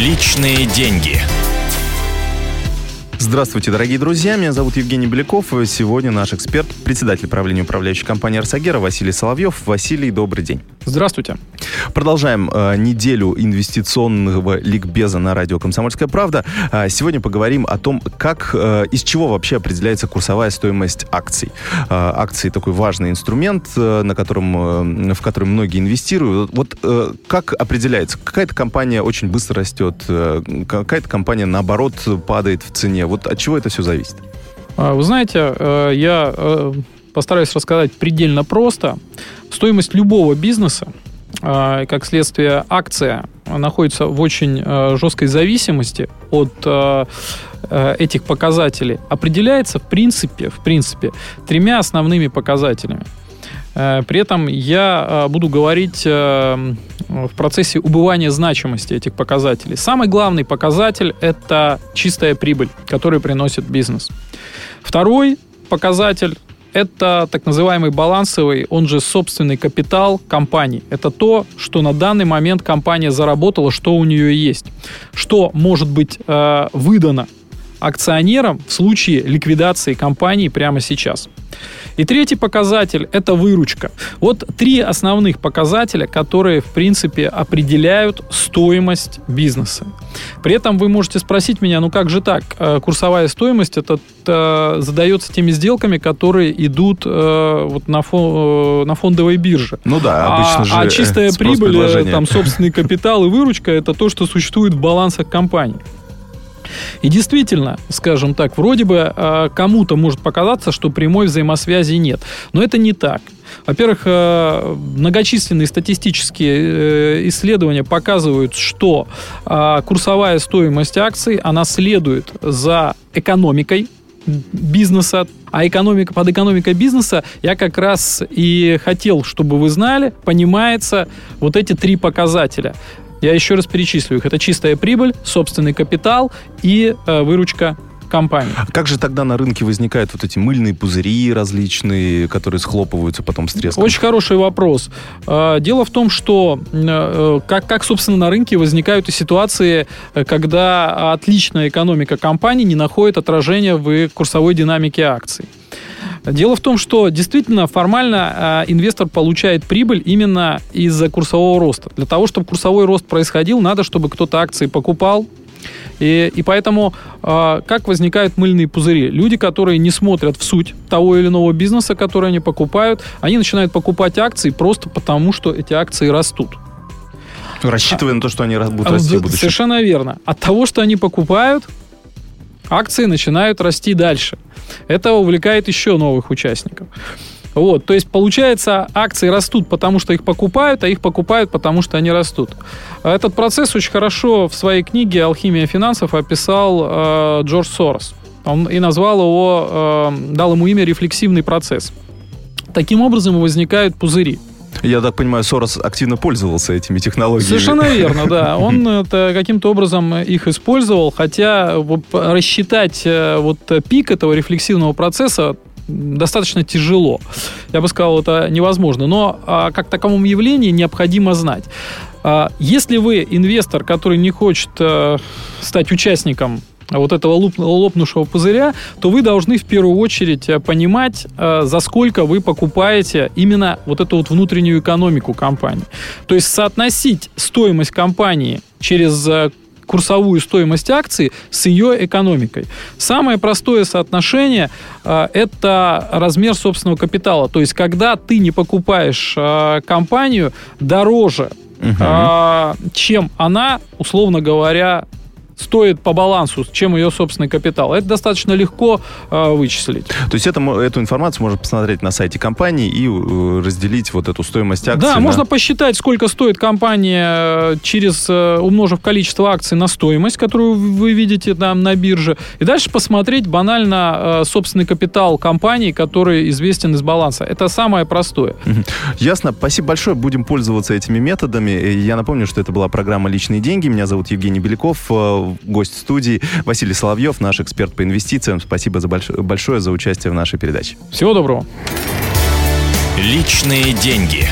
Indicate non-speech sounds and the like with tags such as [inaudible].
Личные деньги. Здравствуйте, дорогие друзья. Меня зовут Евгений Беляков. Сегодня наш эксперт, председатель правления управляющей компании «Арсагера» Василий Соловьев. Василий, добрый день. Здравствуйте. Продолжаем э, неделю инвестиционного ликбеза на радио «Комсомольская правда». Э, сегодня поговорим о том, как, э, из чего вообще определяется курсовая стоимость акций. Э, акции такой важный инструмент, э, на котором, э, в который многие инвестируют. Вот э, как определяется? Какая-то компания очень быстро растет, э, какая-то компания, наоборот, падает в цене. Вот от чего это все зависит? А, Вы знаете, э, я э, постараюсь рассказать предельно просто. Стоимость любого бизнеса, э, как следствие акция, находится в очень э, жесткой зависимости от этих показателей. Определяется в принципе, в принципе тремя основными показателями. При этом я буду говорить в процессе убывания значимости этих показателей. Самый главный показатель – это чистая прибыль, которую приносит бизнес. Второй показатель это так называемый балансовый, он же собственный капитал компании. Это то, что на данный момент компания заработала, что у нее есть. Что может быть э, выдано акционерам в случае ликвидации компании прямо сейчас. И третий показатель – это выручка. Вот три основных показателя, которые, в принципе, определяют стоимость бизнеса. При этом вы можете спросить меня, ну как же так? Э, Курсовая стоимость это, задается теми сделками, которые идут э, вот на, фон, э, на фондовой бирже. Ну да, обычно а, же а чистая [laughs] прибыль, там собственный капитал и выручка это то, что существует в балансах компании. И действительно, скажем так, вроде бы э, кому-то может показаться, что прямой взаимосвязи нет. Но это не так. Во-первых, э, многочисленные статистические э, исследования показывают, что э, курсовая стоимость акций, она следует за экономикой бизнеса, а экономика, под экономикой бизнеса я как раз и хотел, чтобы вы знали, понимается вот эти три показателя. Я еще раз перечислю их. Это чистая прибыль, собственный капитал и э, выручка компании. А как же тогда на рынке возникают вот эти мыльные пузыри различные, которые схлопываются потом с треском? Очень хороший вопрос. Э, Дело в том, что э, как, как, собственно, на рынке возникают и ситуации, э, когда отличная экономика компании не находит отражения в курсовой динамике акций. Дело в том, что действительно формально э, инвестор получает прибыль именно из-за курсового роста. Для того, чтобы курсовой рост происходил, надо, чтобы кто-то акции покупал. И, и поэтому э, как возникают мыльные пузыри? Люди, которые не смотрят в суть того или иного бизнеса, который они покупают, они начинают покупать акции просто потому, что эти акции растут. Рассчитывая на то, что они будут А, расти в будущем. Совершенно верно. От того, что они покупают, акции начинают расти дальше. Это увлекает еще новых участников. Вот, то есть получается, акции растут, потому что их покупают, а их покупают, потому что они растут. Этот процесс очень хорошо в своей книге «Алхимия финансов» описал э, Джордж Сорос. Он и назвал его, э, дал ему имя «рефлексивный процесс». Таким образом возникают пузыри. Я так понимаю, Сорос активно пользовался этими технологиями. Совершенно [laughs] верно, да. Он это каким-то образом их использовал, хотя рассчитать э, вот пик этого рефлексивного процесса достаточно тяжело. Я бы сказал, это невозможно. Но а, как таковом явлении необходимо знать. А, если вы инвестор, который не хочет э, стать участником вот этого луп- лопнувшего пузыря, то вы должны в первую очередь э, понимать, э, за сколько вы покупаете именно вот эту вот внутреннюю экономику компании. То есть соотносить стоимость компании через э, курсовую стоимость акции с ее экономикой. Самое простое соотношение э, это размер собственного капитала. То есть, когда ты не покупаешь э, компанию дороже, а, чем она, условно говоря, стоит по балансу, чем ее собственный капитал. Это достаточно легко э, вычислить. То есть это, эту информацию можно посмотреть на сайте компании и э, разделить вот эту стоимость акций. Да, на- можно посчитать, сколько стоит компания э, через э, умножив количество акций на стоимость, которую вы видите там на бирже, и дальше посмотреть банально э, собственный капитал компании, который известен из баланса. Это самое простое. Ясно. Спасибо большое. Будем пользоваться этими методами. Я напомню, что это была программа «Личные деньги». Меня зовут Евгений Беляков, гость студии Василий Соловьев, наш эксперт по инвестициям. Спасибо за больш- большое за участие в нашей передаче. Всего доброго. Личные деньги.